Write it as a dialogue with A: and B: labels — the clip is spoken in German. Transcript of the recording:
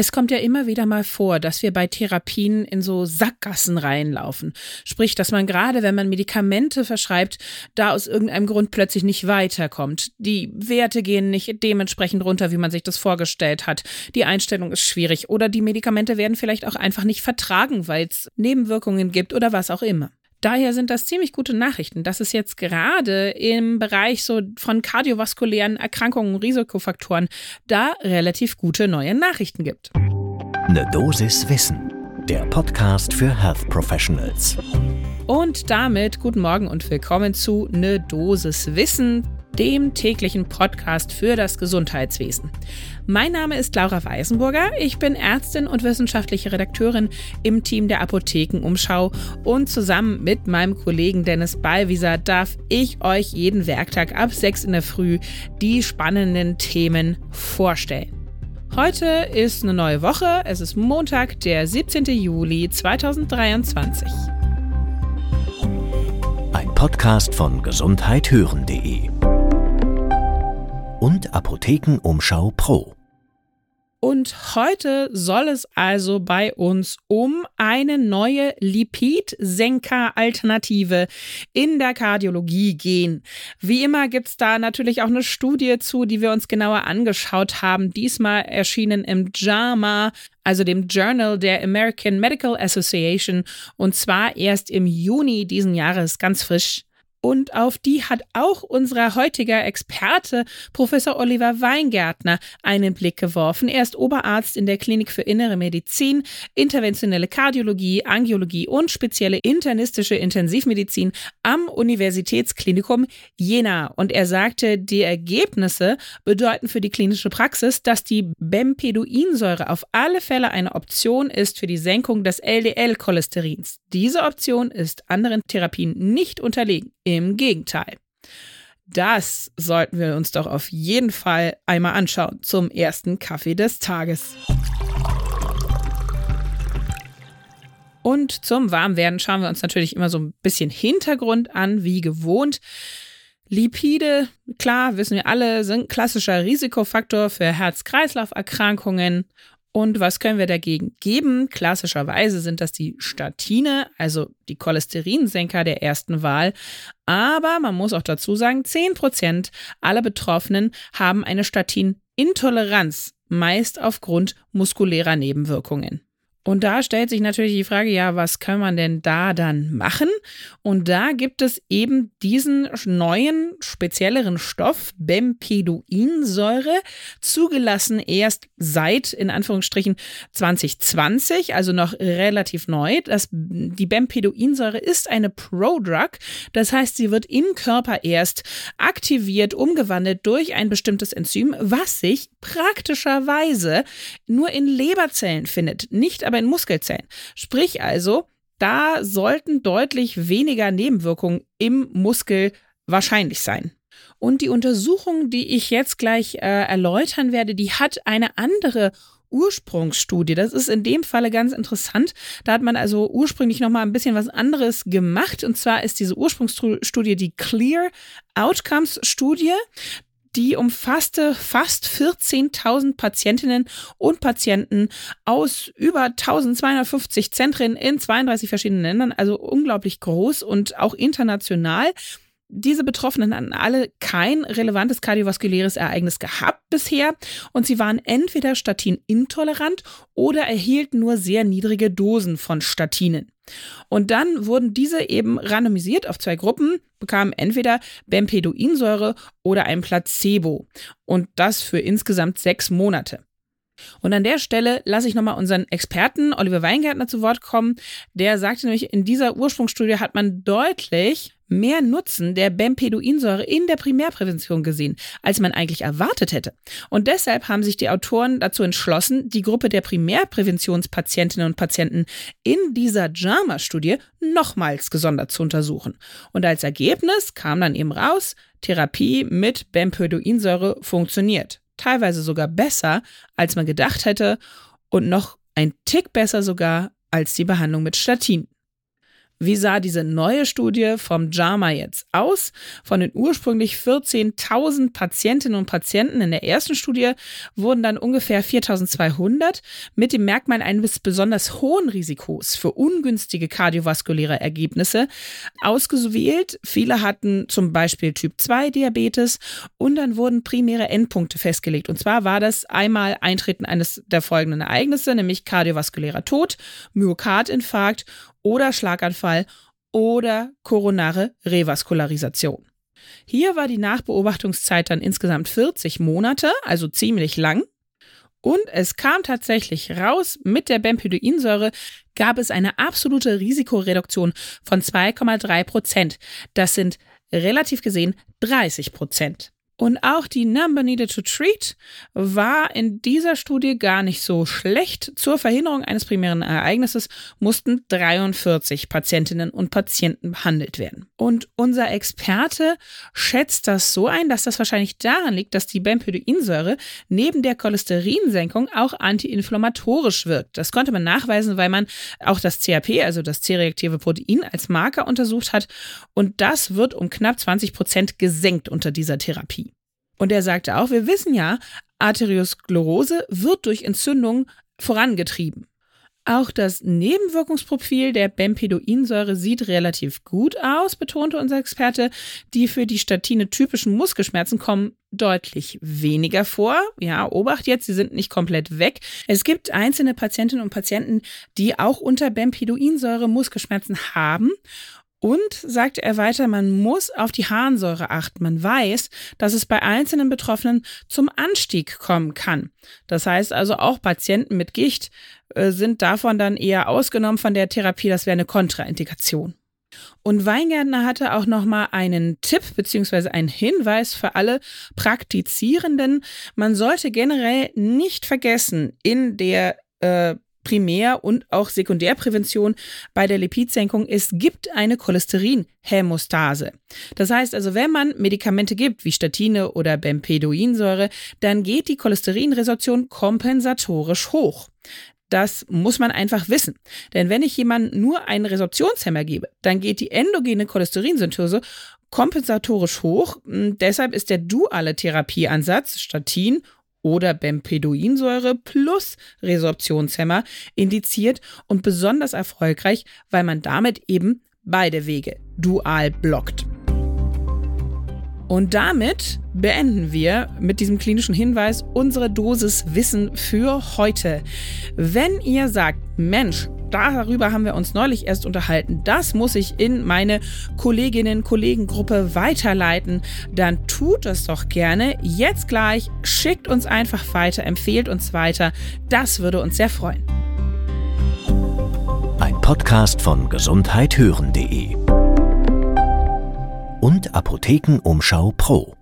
A: Es kommt ja immer wieder mal vor, dass wir bei Therapien in so Sackgassen reinlaufen. Sprich, dass man gerade, wenn man Medikamente verschreibt, da aus irgendeinem Grund plötzlich nicht weiterkommt. Die Werte gehen nicht dementsprechend runter, wie man sich das vorgestellt hat. Die Einstellung ist schwierig oder die Medikamente werden vielleicht auch einfach nicht vertragen, weil es Nebenwirkungen gibt oder was auch immer. Daher sind das ziemlich gute Nachrichten, dass es jetzt gerade im Bereich so von kardiovaskulären Erkrankungen und Risikofaktoren da relativ gute neue Nachrichten gibt.
B: Eine Dosis Wissen, der Podcast für Health Professionals.
A: Und damit guten Morgen und willkommen zu Ne Dosis Wissen, dem täglichen Podcast für das Gesundheitswesen. Mein Name ist Laura Weisenburger. Ich bin Ärztin und wissenschaftliche Redakteurin im Team der Apothekenumschau und zusammen mit meinem Kollegen Dennis Ballwieser darf ich euch jeden Werktag ab 6 in der Früh die spannenden Themen vorstellen. Heute ist eine neue Woche. Es ist Montag, der 17. Juli 2023.
B: Ein Podcast von gesundheithören.de und Apothekenumschau Pro.
A: Und heute soll es also bei uns um eine neue Lipidsenker-Alternative in der Kardiologie gehen. Wie immer gibt es da natürlich auch eine Studie zu, die wir uns genauer angeschaut haben. Diesmal erschienen im JAMA, also dem Journal der American Medical Association, und zwar erst im Juni diesen Jahres, ganz frisch. Und auf die hat auch unser heutiger Experte, Professor Oliver Weingärtner, einen Blick geworfen. Er ist Oberarzt in der Klinik für Innere Medizin, interventionelle Kardiologie, Angiologie und spezielle internistische Intensivmedizin am Universitätsklinikum Jena. Und er sagte, die Ergebnisse bedeuten für die klinische Praxis, dass die Bempeduinsäure auf alle Fälle eine Option ist für die Senkung des LDL-Cholesterins. Diese Option ist anderen Therapien nicht unterlegen. Im Gegenteil. Das sollten wir uns doch auf jeden Fall einmal anschauen zum ersten Kaffee des Tages. Und zum Warmwerden schauen wir uns natürlich immer so ein bisschen Hintergrund an, wie gewohnt. Lipide, klar, wissen wir alle, sind klassischer Risikofaktor für Herz-Kreislauf-Erkrankungen und was können wir dagegen geben? Klassischerweise sind das die Statine, also die Cholesterinsenker der ersten Wahl. Aber man muss auch dazu sagen, 10% aller Betroffenen haben eine Statinintoleranz, meist aufgrund muskulärer Nebenwirkungen. Und da stellt sich natürlich die Frage, ja, was kann man denn da dann machen? Und da gibt es eben diesen neuen, spezielleren Stoff, Bempeduinsäure, zugelassen erst seit, in Anführungsstrichen, 2020, also noch relativ neu. Das, die Bempeduinsäure ist eine Prodrug, das heißt, sie wird im Körper erst aktiviert, umgewandelt durch ein bestimmtes Enzym, was sich praktischerweise nur in Leberzellen findet, nicht aber in Muskelzellen. Sprich also, da sollten deutlich weniger Nebenwirkungen im Muskel wahrscheinlich sein. Und die Untersuchung, die ich jetzt gleich äh, erläutern werde, die hat eine andere Ursprungsstudie. Das ist in dem Falle ganz interessant. Da hat man also ursprünglich noch mal ein bisschen was anderes gemacht. Und zwar ist diese Ursprungsstudie die Clear Outcomes Studie die umfasste fast 14.000 Patientinnen und Patienten aus über 1250 Zentren in 32 verschiedenen Ländern, also unglaublich groß und auch international. Diese Betroffenen hatten alle kein relevantes kardiovaskuläres Ereignis gehabt bisher und sie waren entweder statinintolerant oder erhielten nur sehr niedrige Dosen von Statinen. Und dann wurden diese eben randomisiert auf zwei Gruppen, bekamen entweder Bempeduinsäure oder ein Placebo. Und das für insgesamt sechs Monate. Und an der Stelle lasse ich nochmal unseren Experten Oliver Weingärtner zu Wort kommen. Der sagte nämlich, in dieser Ursprungsstudie hat man deutlich mehr Nutzen der Bempeduinsäure in der Primärprävention gesehen, als man eigentlich erwartet hätte. Und deshalb haben sich die Autoren dazu entschlossen, die Gruppe der Primärpräventionspatientinnen und Patienten in dieser JAMA-Studie nochmals gesondert zu untersuchen. Und als Ergebnis kam dann eben raus, Therapie mit Bempeduinsäure funktioniert. Teilweise sogar besser, als man gedacht hätte und noch ein Tick besser sogar als die Behandlung mit Statin. Wie sah diese neue Studie vom JAMA jetzt aus? Von den ursprünglich 14.000 Patientinnen und Patienten in der ersten Studie wurden dann ungefähr 4.200 mit dem Merkmal eines besonders hohen Risikos für ungünstige kardiovaskuläre Ergebnisse ausgewählt. Viele hatten zum Beispiel Typ 2 Diabetes und dann wurden primäre Endpunkte festgelegt. Und zwar war das einmal Eintreten eines der folgenden Ereignisse, nämlich kardiovaskulärer Tod, Myokardinfarkt oder Schlaganfall oder koronare Revaskularisation. Hier war die Nachbeobachtungszeit dann insgesamt 40 Monate, also ziemlich lang. Und es kam tatsächlich raus, mit der Bempedoinsäure gab es eine absolute Risikoreduktion von 2,3 Prozent. Das sind relativ gesehen 30 Prozent. Und auch die Number Needed to Treat war in dieser Studie gar nicht so schlecht. Zur Verhinderung eines primären Ereignisses mussten 43 Patientinnen und Patienten behandelt werden. Und unser Experte schätzt das so ein, dass das wahrscheinlich daran liegt, dass die Bempedoinsäure neben der Cholesterinsenkung auch antiinflammatorisch wirkt. Das konnte man nachweisen, weil man auch das CRP, also das C-reaktive Protein, als Marker untersucht hat. Und das wird um knapp 20 Prozent gesenkt unter dieser Therapie. Und er sagte auch, wir wissen ja, Arteriosklerose wird durch Entzündung vorangetrieben. Auch das Nebenwirkungsprofil der Bempedoinsäure sieht relativ gut aus, betonte unser Experte. Die für die Statine typischen Muskelschmerzen kommen deutlich weniger vor. Ja, Obacht jetzt, sie sind nicht komplett weg. Es gibt einzelne Patientinnen und Patienten, die auch unter Bempedoinsäure Muskelschmerzen haben und sagte er weiter, man muss auf die Harnsäure achten. Man weiß, dass es bei einzelnen Betroffenen zum Anstieg kommen kann. Das heißt also auch Patienten mit Gicht äh, sind davon dann eher ausgenommen von der Therapie. Das wäre eine Kontraindikation. Und Weingärtner hatte auch nochmal einen Tipp beziehungsweise einen Hinweis für alle Praktizierenden. Man sollte generell nicht vergessen, in der äh, Primär- und auch Sekundärprävention bei der Lipidsenkung. Es gibt eine Cholesterinhämostase. Das heißt also, wenn man Medikamente gibt, wie Statine oder Bempedoinsäure, dann geht die Cholesterinresorption kompensatorisch hoch. Das muss man einfach wissen. Denn wenn ich jemandem nur einen Resorptionshemmer gebe, dann geht die endogene Cholesterinsynthese kompensatorisch hoch. Deshalb ist der duale Therapieansatz Statin oder Bempedoinsäure plus Resorptionshemmer indiziert und besonders erfolgreich, weil man damit eben beide Wege dual blockt. Und damit beenden wir mit diesem klinischen Hinweis unsere Dosis Wissen für heute. Wenn ihr sagt, Mensch, darüber haben wir uns neulich erst unterhalten. Das muss ich in meine Kolleginnen-Kollegen-Gruppe weiterleiten. Dann tut es doch gerne. Jetzt gleich schickt uns einfach weiter, empfehlt uns weiter. Das würde uns sehr freuen.
B: Ein Podcast von gesundheithören.de und Apothekenumschau Pro.